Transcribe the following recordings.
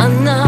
I'm not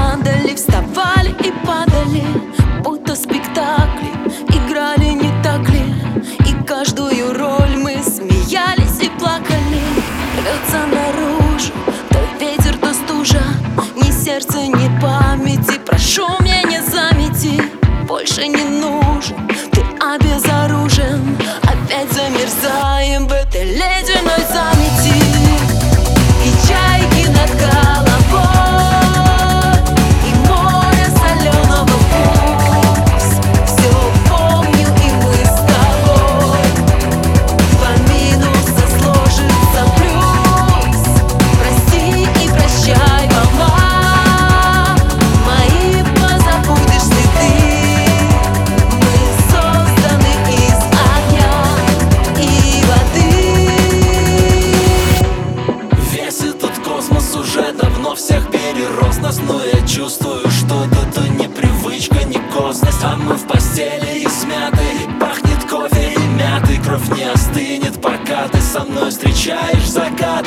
А мы в постели и смяты. Пахнет кофе и мятой Кровь не остынет, пока ты со мной встречаешь закаты.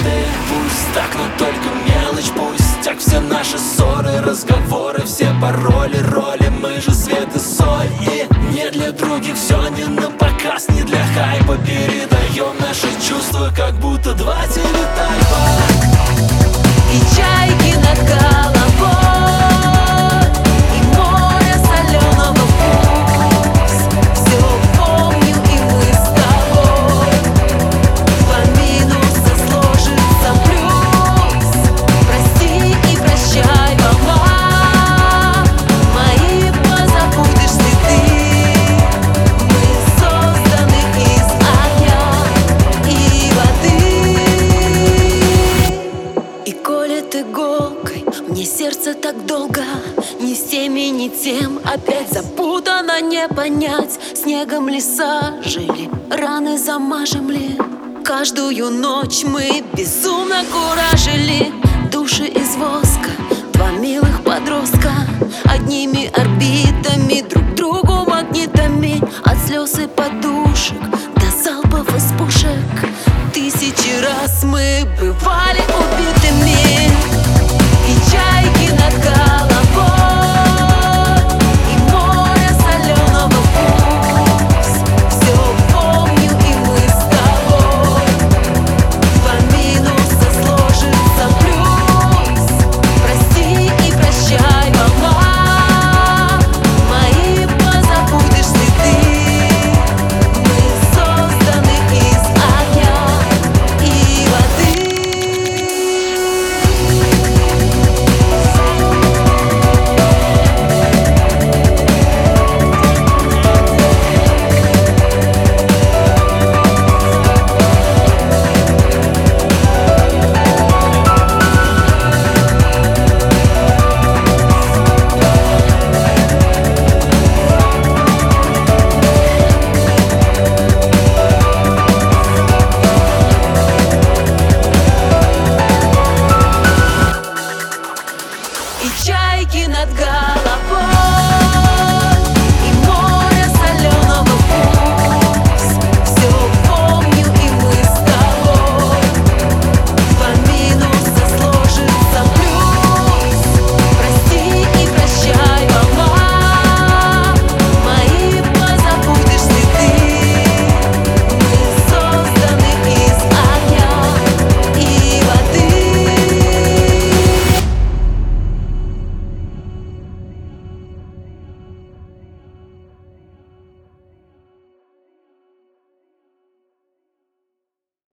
Пусть так, но только мелочь Пустяк все наши ссоры, разговоры Все пароли, роли, мы же свет и соль И не для других все не на показ Не для хайпа. Передаем наши чувства Как ни тем. Опять запутано не понять. Снегом леса жили Раны замажем ли Каждую ночь мы безумно куражили. Души из воска Два милых подростка. Одними орбитами Друг другу магнитами. От слез и подушек До залпов из пушек. Тысячи раз мы бывали